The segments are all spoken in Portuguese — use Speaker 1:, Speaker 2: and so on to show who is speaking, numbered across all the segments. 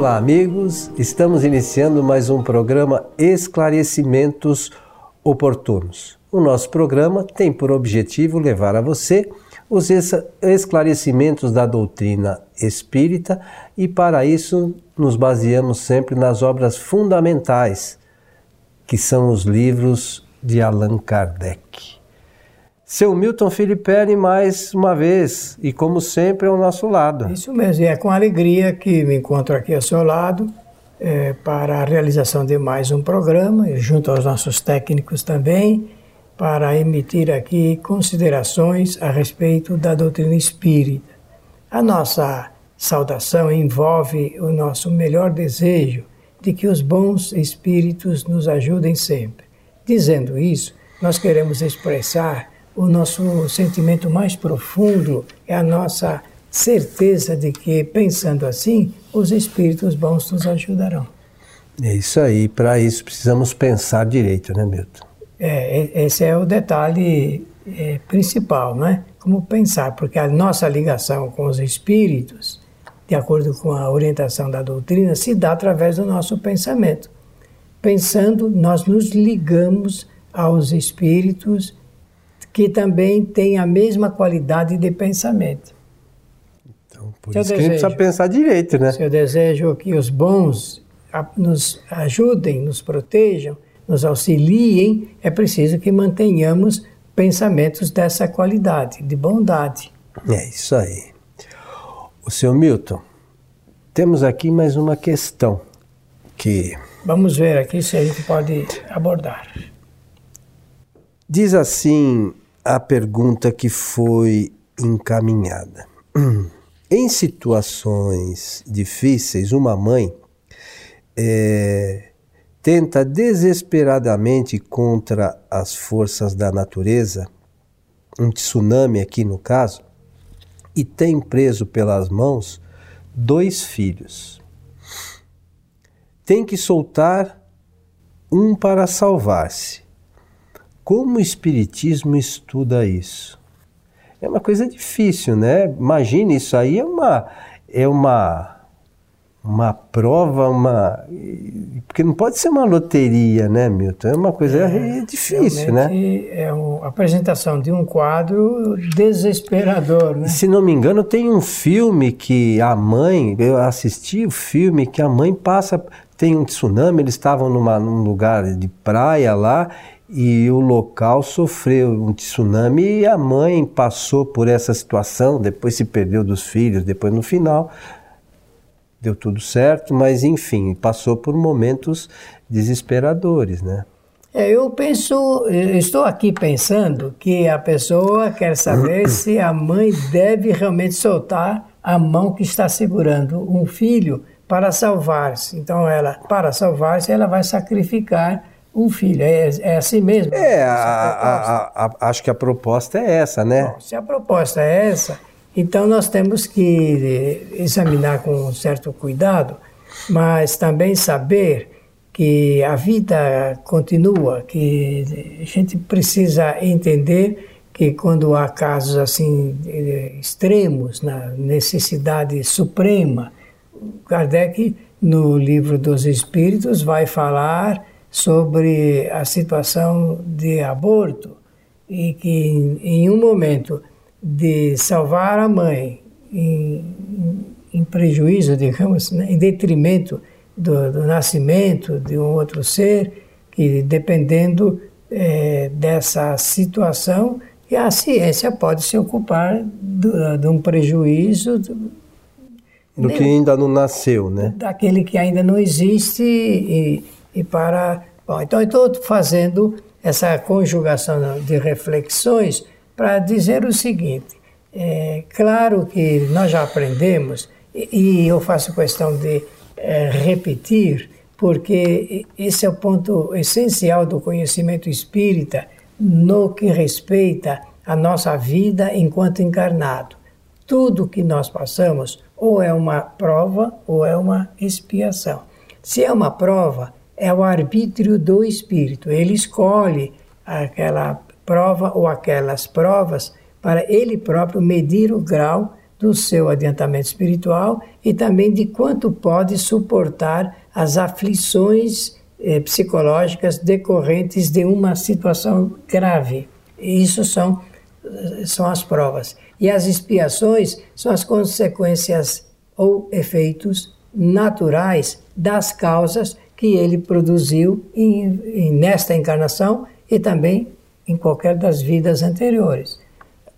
Speaker 1: Olá, amigos. Estamos iniciando mais um programa Esclarecimentos Oportunos. O nosso programa tem por objetivo levar a você os esclarecimentos da doutrina espírita e, para isso, nos baseamos sempre nas obras fundamentais, que são os livros de Allan Kardec. Seu Milton Filipelli, mais uma vez, e como sempre, ao nosso lado.
Speaker 2: Isso mesmo, e é com alegria que me encontro aqui ao seu lado é, para a realização de mais um programa, junto aos nossos técnicos também, para emitir aqui considerações a respeito da doutrina espírita. A nossa saudação envolve o nosso melhor desejo de que os bons espíritos nos ajudem sempre. Dizendo isso, nós queremos expressar o nosso sentimento mais profundo é a nossa certeza de que, pensando assim, os espíritos bons nos ajudarão.
Speaker 1: É isso aí. Para isso precisamos pensar direito, né, Milton?
Speaker 2: É, esse é o detalhe é, principal, não é? Como pensar, porque a nossa ligação com os espíritos, de acordo com a orientação da doutrina, se dá através do nosso pensamento. Pensando, nós nos ligamos aos espíritos que também tem a mesma qualidade de pensamento.
Speaker 1: Então, por isso desejo, que a gente precisa pensar direito, né?
Speaker 2: Eu desejo que os bons nos ajudem, nos protejam, nos auxiliem, é preciso que mantenhamos pensamentos dessa qualidade, de bondade.
Speaker 1: É isso aí. O seu Milton, temos aqui mais uma questão que.
Speaker 2: Vamos ver aqui se a gente pode abordar.
Speaker 1: Diz assim a pergunta que foi encaminhada. Em situações difíceis, uma mãe é, tenta desesperadamente contra as forças da natureza, um tsunami aqui no caso, e tem preso pelas mãos dois filhos. Tem que soltar um para salvar-se como o Espiritismo estuda isso? É uma coisa difícil, né? Imagine, isso aí é uma, é uma, uma prova, uma. Porque não pode ser uma loteria, né, Milton? É uma coisa é, difícil, né?
Speaker 2: É a apresentação de um quadro desesperador, né?
Speaker 1: Se não me engano, tem um filme que a mãe, eu assisti o filme que a mãe passa, tem um tsunami, eles estavam numa, num lugar de praia lá e o local sofreu um tsunami e a mãe passou por essa situação, depois se perdeu dos filhos, depois no final deu tudo certo, mas enfim, passou por momentos desesperadores, né?
Speaker 2: É, eu penso, eu estou aqui pensando que a pessoa quer saber se a mãe deve realmente soltar a mão que está segurando um filho para salvar-se. Então ela, para salvar-se, ela vai sacrificar um filho. É, é assim mesmo?
Speaker 1: É, a, a, a, acho que a proposta é essa, né?
Speaker 2: Bom, se a proposta é essa, então nós temos que examinar com um certo cuidado, mas também saber que a vida continua, que a gente precisa entender que quando há casos assim extremos, na necessidade suprema, Kardec, no livro dos Espíritos, vai falar sobre a situação de aborto e que em um momento de salvar a mãe em, em prejuízo, digamos, né, em detrimento do, do, nascimento de um outro ser, que dependendo é, dessa situação, a ciência pode se ocupar do, de um prejuízo do,
Speaker 1: do que ainda não nasceu, né?
Speaker 2: Daquele que ainda não existe e, e para. Bom, então, estou fazendo essa conjugação de reflexões para dizer o seguinte: é claro que nós já aprendemos, e, e eu faço questão de é, repetir, porque esse é o ponto essencial do conhecimento espírita no que respeita a nossa vida enquanto encarnado. Tudo que nós passamos ou é uma prova ou é uma expiação. Se é uma prova, é o arbítrio do espírito. Ele escolhe aquela prova ou aquelas provas para ele próprio medir o grau do seu adiantamento espiritual e também de quanto pode suportar as aflições eh, psicológicas decorrentes de uma situação grave. Isso são, são as provas. E as expiações são as consequências ou efeitos naturais das causas que ele produziu em, em, nesta encarnação e também em qualquer das vidas anteriores.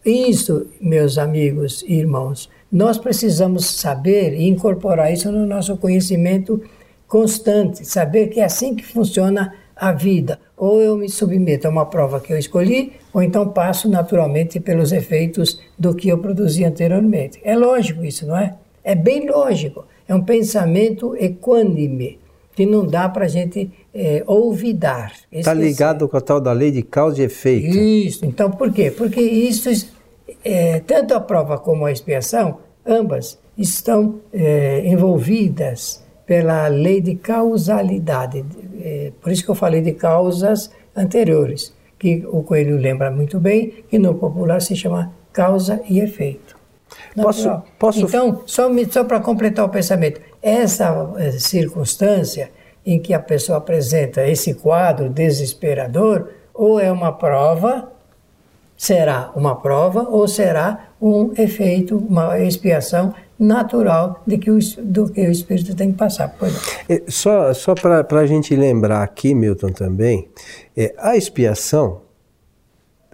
Speaker 2: Isso, meus amigos e irmãos, nós precisamos saber e incorporar isso no nosso conhecimento constante, saber que é assim que funciona a vida. Ou eu me submeto a uma prova que eu escolhi, ou então passo naturalmente pelos efeitos do que eu produzi anteriormente. É lógico isso, não é? É bem lógico. É um pensamento equânime que não dá para a gente é, olvidar.
Speaker 1: Está ligado com a tal da lei de causa e efeito.
Speaker 2: Isso. Então, por quê? Porque isso, é, tanto a prova como a expiação, ambas estão é, envolvidas pela lei de causalidade. É, por isso que eu falei de causas anteriores, que o Coelho lembra muito bem, que no popular se chama causa e efeito.
Speaker 1: Posso, posso...
Speaker 2: Então, só, só para completar o pensamento, essa eh, circunstância em que a pessoa apresenta esse quadro desesperador, ou é uma prova, será uma prova, ou será um efeito, uma expiação natural de que o, do que o espírito tem que passar.
Speaker 1: É, só só para a gente lembrar aqui, Milton, também, é, a expiação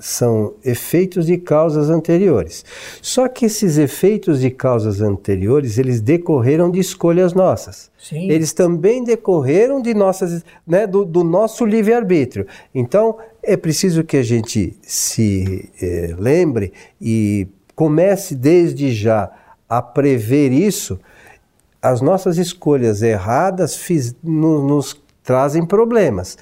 Speaker 1: são efeitos de causas anteriores. Só que esses efeitos de causas anteriores, eles decorreram de escolhas nossas. Sim. Eles também decorreram de nossas, né, do, do nosso livre-arbítrio. Então, é preciso que a gente se eh, lembre e comece desde já a prever isso. As nossas escolhas erradas fiz, no, nos trazem problemas.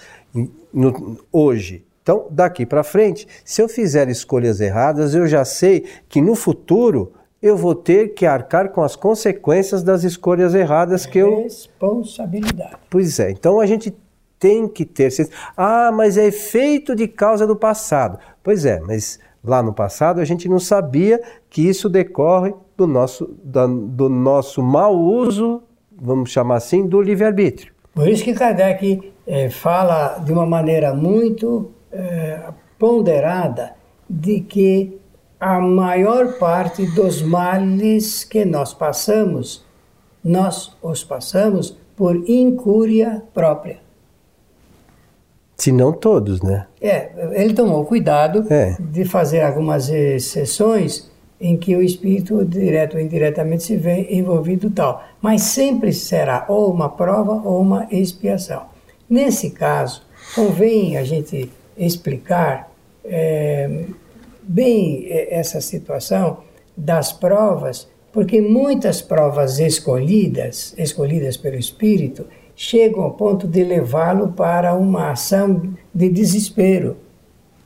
Speaker 1: No, hoje, então, daqui para frente, se eu fizer escolhas erradas, eu já sei que no futuro eu vou ter que arcar com as consequências das escolhas erradas que eu.
Speaker 2: Responsabilidade.
Speaker 1: Pois é. Então a gente tem que ter. Ah, mas é efeito de causa do passado. Pois é, mas lá no passado a gente não sabia que isso decorre do nosso, do nosso mau uso, vamos chamar assim, do livre-arbítrio.
Speaker 2: Por isso que Kardec eh, fala de uma maneira muito é, ponderada de que a maior parte dos males que nós passamos, nós os passamos por incúria própria.
Speaker 1: Se não todos, né?
Speaker 2: É, ele tomou cuidado é. de fazer algumas exceções em que o espírito, direto ou indiretamente, se vê envolvido tal. Mas sempre será ou uma prova ou uma expiação. Nesse caso, convém a gente explicar é, bem essa situação das provas, porque muitas provas escolhidas, escolhidas pelo Espírito, chegam ao ponto de levá-lo para uma ação de desespero.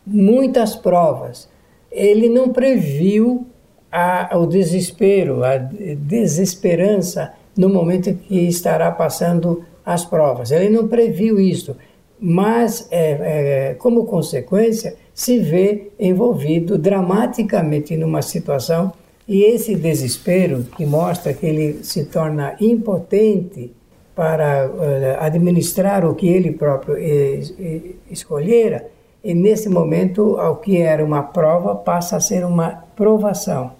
Speaker 2: Muitas provas. Ele não previu a, o desespero, a desesperança no momento em que estará passando as provas. Ele não previu isso mas, é, é, como consequência, se vê envolvido dramaticamente numa situação e esse desespero que mostra que ele se torna impotente para uh, administrar o que ele próprio escolhera, e nesse momento, ao que era uma prova, passa a ser uma provação.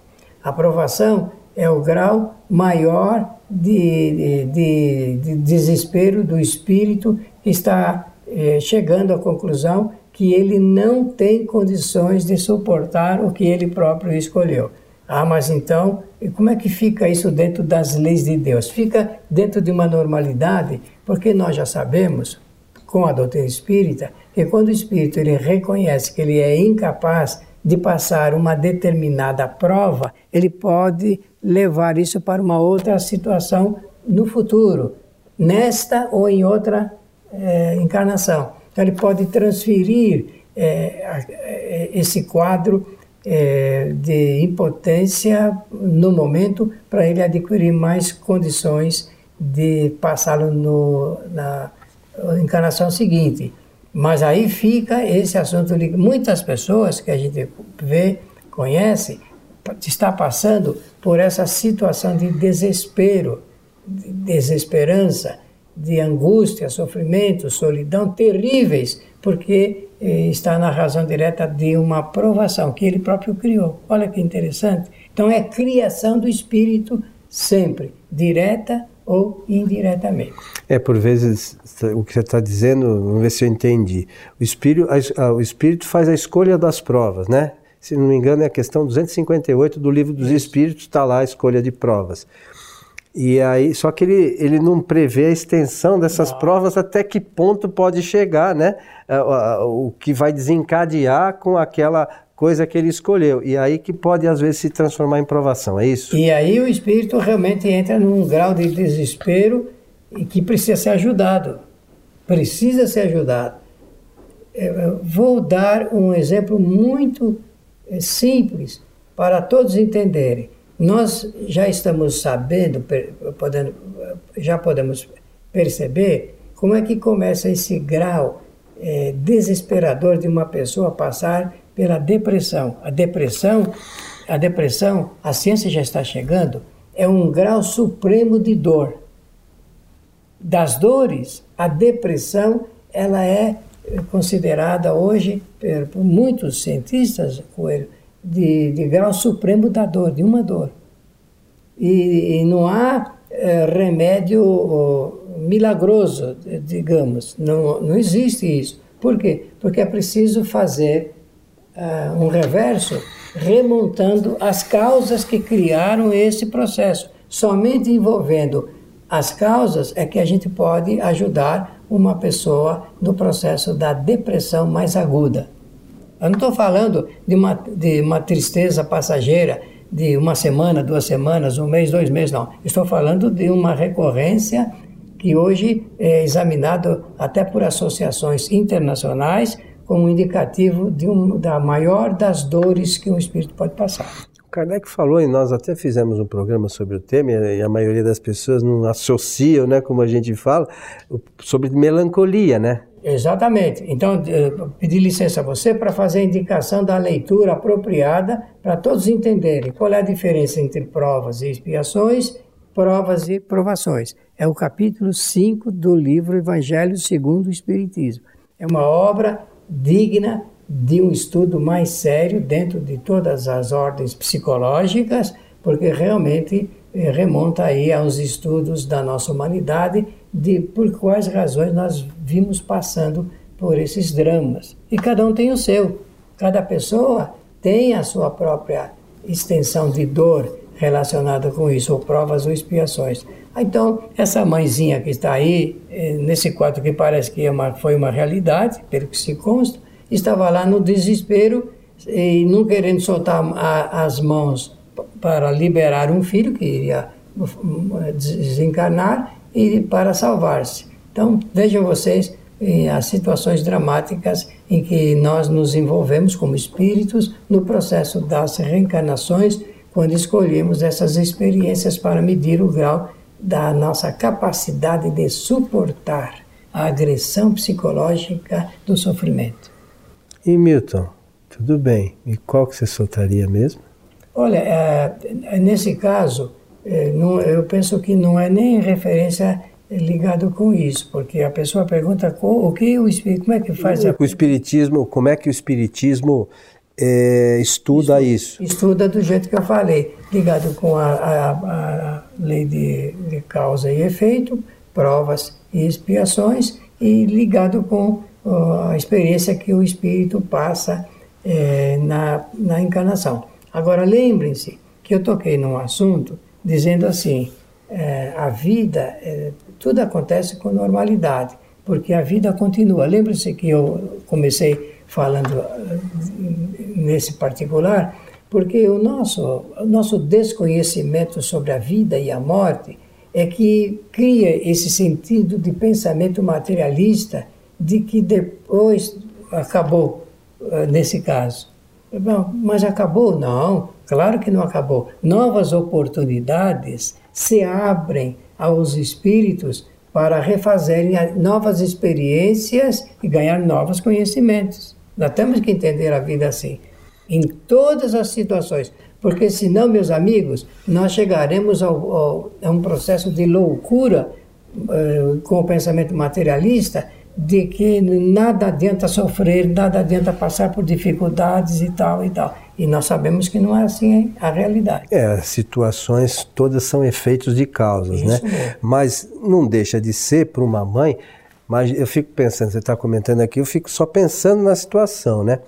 Speaker 2: A provação é o grau maior de, de, de, de desespero do espírito que está é, chegando à conclusão que ele não tem condições de suportar o que ele próprio escolheu. Ah, mas então, como é que fica isso dentro das leis de Deus? Fica dentro de uma normalidade, porque nós já sabemos, com a doutrina espírita, que quando o espírito ele reconhece que ele é incapaz de passar uma determinada prova, ele pode levar isso para uma outra situação no futuro, nesta ou em outra é, encarnação. Então, ele pode transferir é, é esse quadro é, de impotência no momento para ele adquirir mais condições de passá-lo na encarnação seguinte. Mas aí fica esse assunto. Muitas pessoas que a gente vê, conhece, está passando por essa situação de desespero, de desesperança, de angústia, sofrimento, solidão terríveis, porque eh, está na razão direta de uma provação que ele próprio criou. Olha que interessante. Então é criação do espírito sempre, direta ou indiretamente.
Speaker 1: É, por vezes, o que você está dizendo, vamos ver se eu entendi. O espírito, a, o espírito faz a escolha das provas, né? Se não me engano, é a questão 258 do livro dos Espíritos, está lá a escolha de provas. E aí, só que ele, ele não prevê a extensão dessas provas até que ponto pode chegar, né? É, o que vai desencadear com aquela coisa que ele escolheu. E aí que pode, às vezes, se transformar em provação, é isso?
Speaker 2: E aí o espírito realmente entra num grau de desespero e que precisa ser ajudado. Precisa ser ajudado. Eu vou dar um exemplo muito eh, simples para todos entenderem. Nós já estamos sabendo, podendo, já podemos perceber como é que começa esse grau é, desesperador de uma pessoa passar pela depressão. A depressão, a depressão, a ciência já está chegando, é um grau supremo de dor. Das dores, a depressão, ela é considerada hoje por muitos cientistas de, de grau supremo da dor, de uma dor. E, e não há é, remédio oh, milagroso, digamos, não, não existe isso. Por quê? Porque é preciso fazer uh, um reverso remontando as causas que criaram esse processo. Somente envolvendo as causas é que a gente pode ajudar uma pessoa no processo da depressão mais aguda. Eu não estou falando de uma, de uma tristeza passageira de uma semana, duas semanas, um mês, dois meses, não. Estou falando de uma recorrência que hoje é examinado até por associações internacionais como indicativo de um, da maior das dores que um espírito pode passar.
Speaker 1: Kardec falou, e nós até fizemos um programa sobre o tema, e a maioria das pessoas não associam, né, como a gente fala, sobre melancolia, né?
Speaker 2: Exatamente. Então, pedi licença a você para fazer a indicação da leitura apropriada para todos entenderem qual é a diferença entre provas e expiações, provas e provações. É o capítulo 5 do livro Evangelho segundo o Espiritismo. É uma obra digna de um estudo mais sério dentro de todas as ordens psicológicas, porque realmente eh, remonta aí aos estudos da nossa humanidade de por quais razões nós vimos passando por esses dramas. E cada um tem o seu. Cada pessoa tem a sua própria extensão de dor relacionada com isso, ou provas ou expiações. Então, essa mãezinha que está aí, eh, nesse quadro que parece que é uma, foi uma realidade, pelo que se consta, estava lá no desespero e não querendo soltar a, as mãos para liberar um filho que iria eh, desencarnar e para salvar-se. Então, vejam vocês eh, as situações dramáticas em que nós nos envolvemos como espíritos no processo das reencarnações, quando escolhemos essas experiências para medir o grau da nossa capacidade de suportar a agressão psicológica do sofrimento.
Speaker 1: E Milton, tudo bem. E qual que você soltaria mesmo?
Speaker 2: Olha, é, nesse caso, é, não, eu penso que não é nem referência ligado com isso, porque a pessoa pergunta o que o espírito, como é que faz
Speaker 1: o, a... o espiritismo, como é que o espiritismo é, estuda, estuda, isso?
Speaker 2: Estuda do jeito que eu falei, ligado com a, a, a lei de, de, causa e efeito, provas e expiações, e ligado com a experiência que o espírito passa é, na, na encarnação. Agora, lembrem-se que eu toquei num assunto dizendo assim: é, a vida, é, tudo acontece com normalidade, porque a vida continua. Lembrem-se que eu comecei falando eh, nesse particular, porque o nosso, o nosso desconhecimento sobre a vida e a morte é que cria esse sentido de pensamento materialista de que depois acabou, eh, nesse caso. Bom, mas acabou? Não, claro que não acabou. Novas oportunidades se abrem aos espíritos para refazerem novas experiências e ganhar novos conhecimentos. Nós temos que entender a vida assim, em todas as situações. Porque senão, meus amigos, nós chegaremos ao, ao, a um processo de loucura uh, com o pensamento materialista de que nada adianta sofrer, nada adianta passar por dificuldades e tal e tal. E nós sabemos que não é assim a realidade.
Speaker 1: É, situações todas são efeitos de causas, né? Isso né? Mesmo. Mas não deixa de ser para uma mãe, mas eu fico pensando, você está comentando aqui, eu fico só pensando na situação, né?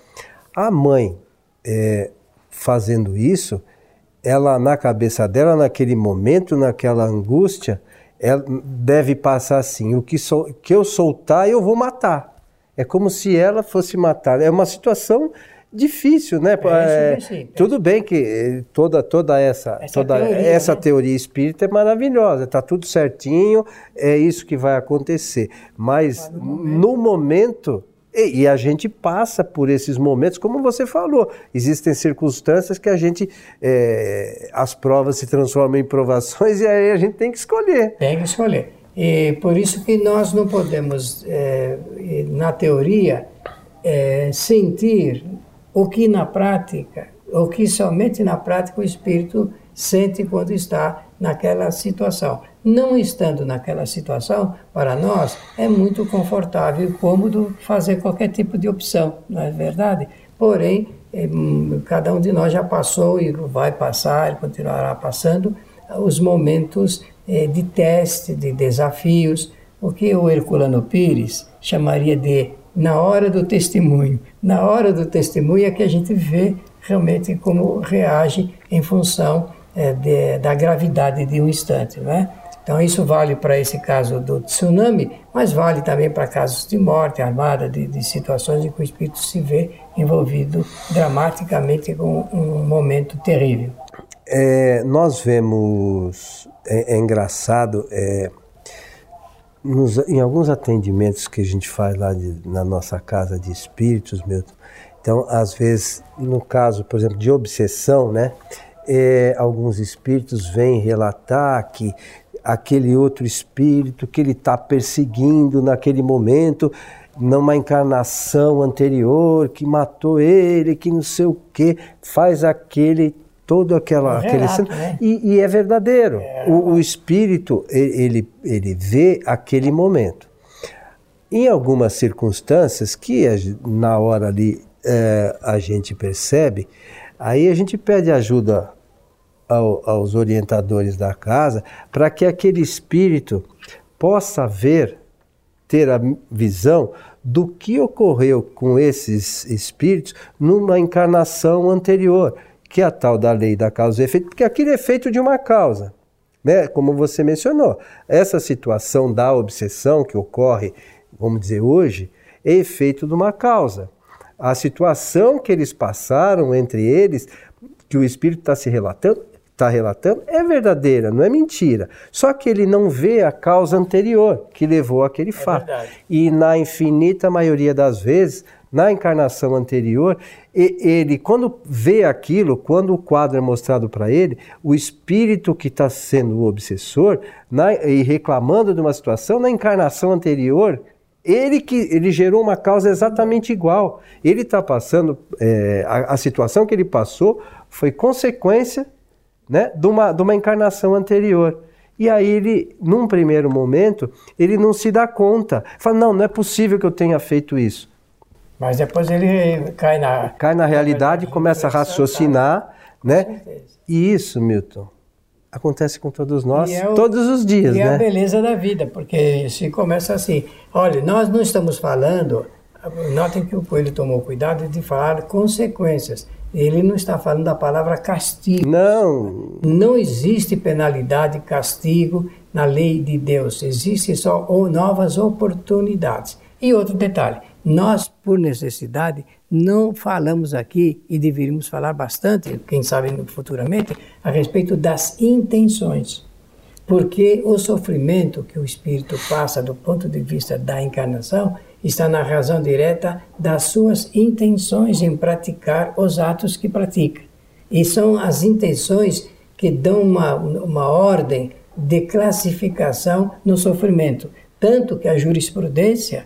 Speaker 1: A mãe é, fazendo isso, ela na cabeça dela, naquele momento, naquela angústia, ela deve passar assim: o que, sol, que eu soltar, eu vou matar. É como se ela fosse matar. É uma situação difícil, né? É, é, tudo bem que eh, toda, toda essa, essa toda teoria, essa né? teoria espírita é maravilhosa, está tudo certinho, é isso que vai acontecer. Mas no momento, no momento e, e, a gente passa por esses momentos, como você falou, existem circunstâncias que a gente, é, as provas se transformam em provações e aí a gente tem que escolher.
Speaker 2: Tem que escolher. E por isso que nós não podemos, é, na teoria, é, sentir o que na prática, o que somente na prática o espírito sente quando está naquela situação. Não estando naquela situação, para nós é muito confortável e cômodo fazer qualquer tipo de opção, não é verdade? Porém, eh, cada um de nós já passou e vai passar continuará passando os momentos eh, de teste, de desafios, o que o Herculano Pires chamaria de na hora do testemunho. Na hora do testemunho é que a gente vê realmente como reage em função é, de, da gravidade de um instante, né? Então isso vale para esse caso do tsunami, mas vale também para casos de morte armada, de, de, situações em que o espírito se vê envolvido dramaticamente com um momento terrível.
Speaker 1: É, nós vemos, é, é engraçado, é, nos, em alguns atendimentos que a gente faz lá de, na nossa casa de espíritos, Milton, então, às vezes, no caso, por exemplo, de obsessão, né? É, alguns espíritos vêm relatar que aquele outro espírito que ele está perseguindo naquele momento, numa encarnação anterior, que matou ele, que não sei o que, faz aquele todo aquela, é aquele né? e, e, é verdadeiro. É. O, o, espírito ele, ele vê aquele momento. Em algumas circunstâncias que na hora ali é, a gente percebe, aí a gente pede ajuda ao, aos orientadores da casa para que aquele espírito possa ver, ter a visão do que ocorreu com esses espíritos numa encarnação anterior que é a tal da lei da causa e efeito, porque aquilo é feito de uma causa. Né? Como você mencionou, essa situação da obsessão que ocorre, vamos dizer, hoje, é efeito de uma causa. A situação que eles passaram entre eles, que o Espírito está se relatando, está relatando, é verdadeira, não é mentira. Só que ele não vê a causa anterior que levou aquele é fato. Verdade. E na infinita maioria das vezes, na encarnação anterior, ele, quando vê aquilo, quando o quadro é mostrado para ele, o espírito que está sendo o obsessor na, e reclamando de uma situação, na encarnação anterior, ele que ele gerou uma causa exatamente igual. Ele está passando, é, a, a, situação que ele passou foi consequência né, de, uma, de uma encarnação anterior. E aí ele, num primeiro momento, ele não se dá conta. Fala, não, não é possível que eu tenha feito isso.
Speaker 2: Mas depois ele cai na...
Speaker 1: Cai na realidade e começa a raciocinar, né? E isso, Milton, acontece com todos nós é o, todos os dias,
Speaker 2: e
Speaker 1: né?
Speaker 2: é a beleza da vida, porque se começa assim, olha, nós não estamos falando, notem que o Coelho tomou cuidado de falar consequências. Ele não está falando da palavra castigo.
Speaker 1: Não.
Speaker 2: Não existe penalidade, castigo na lei de Deus. Existem só novas oportunidades. E outro detalhe, nós, por necessidade, não falamos aqui, e deveríamos falar bastante, quem sabe futuramente, a respeito das intenções. Porque o sofrimento que o espírito passa do ponto de vista da encarnação está na razão direta das suas intenções em praticar os atos que pratica. E são as intenções que dão uma, uma ordem de classificação no sofrimento. Tanto que a jurisprudência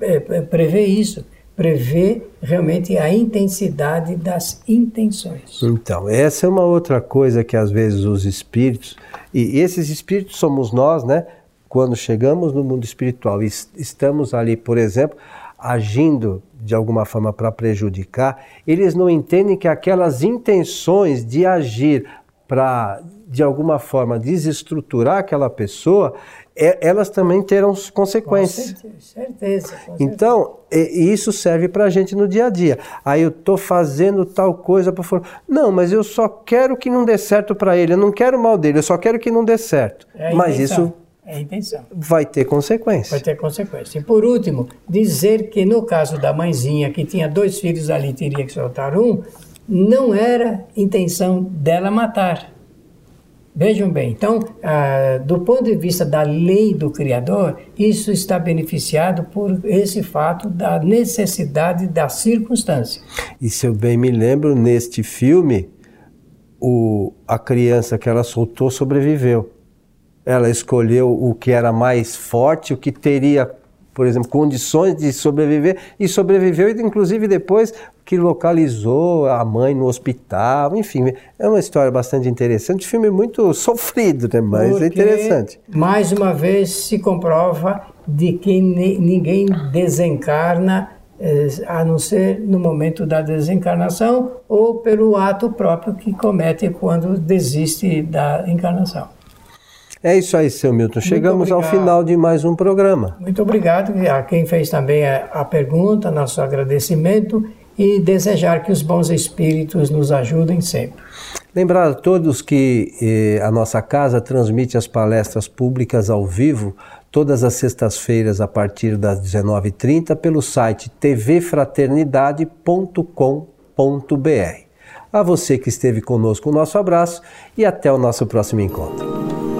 Speaker 2: é, é, prevê isso. prevê realmente a intensidade das intenções.
Speaker 1: Então, essa é uma outra coisa que às vezes os espíritos, e esses espíritos somos nós, né? Quando chegamos no mundo espiritual e estamos ali, por exemplo, agindo de alguma forma para prejudicar, eles não entendem que aquelas intenções de agir para de alguma forma desestruturar aquela pessoa, é, elas também terão consequências.
Speaker 2: Com certeza. Com
Speaker 1: então, isso serve para a gente no dia a dia. Aí eu estou fazendo tal coisa para fora. Não, mas eu só quero que não dê certo para ele. Eu não quero mal dele, eu só quero que não dê certo.
Speaker 2: É
Speaker 1: mas isso
Speaker 2: é a intenção.
Speaker 1: Vai ter consequência.
Speaker 2: Vai ter consequência. E por último, dizer que no caso da mãezinha que tinha dois filhos ali, teria que soltar um, não era intenção dela matar. Vejam bem, então, ah, do ponto de vista da lei do Criador, isso está beneficiado por esse fato da necessidade da circunstância.
Speaker 1: E se eu bem me lembro, neste filme, o, a criança que ela soltou sobreviveu. Ela escolheu o que era mais forte, o que teria por exemplo, condições de sobreviver e sobreviveu, inclusive depois que localizou a mãe no hospital, enfim, é uma história bastante interessante, filme muito sofrido, né? mas é Porque, é interessante.
Speaker 2: Mais uma vez se comprova de que ninguém desencarna eh, a não ser no momento da desencarnação ou pelo ato próprio que comete quando desiste da encarnação.
Speaker 1: É isso aí, seu Milton. Chegamos ao final de mais um programa.
Speaker 2: Muito obrigado a quem fez também a pergunta, nosso agradecimento e desejar que os bons espíritos nos ajudem sempre.
Speaker 1: Lembrar a todos que eh, a nossa casa transmite as palestras públicas ao vivo todas as sextas-feiras a partir das 19h30 pelo site tvfraternidade.com.br. A você que esteve conosco, o nosso abraço e até o nosso próximo encontro.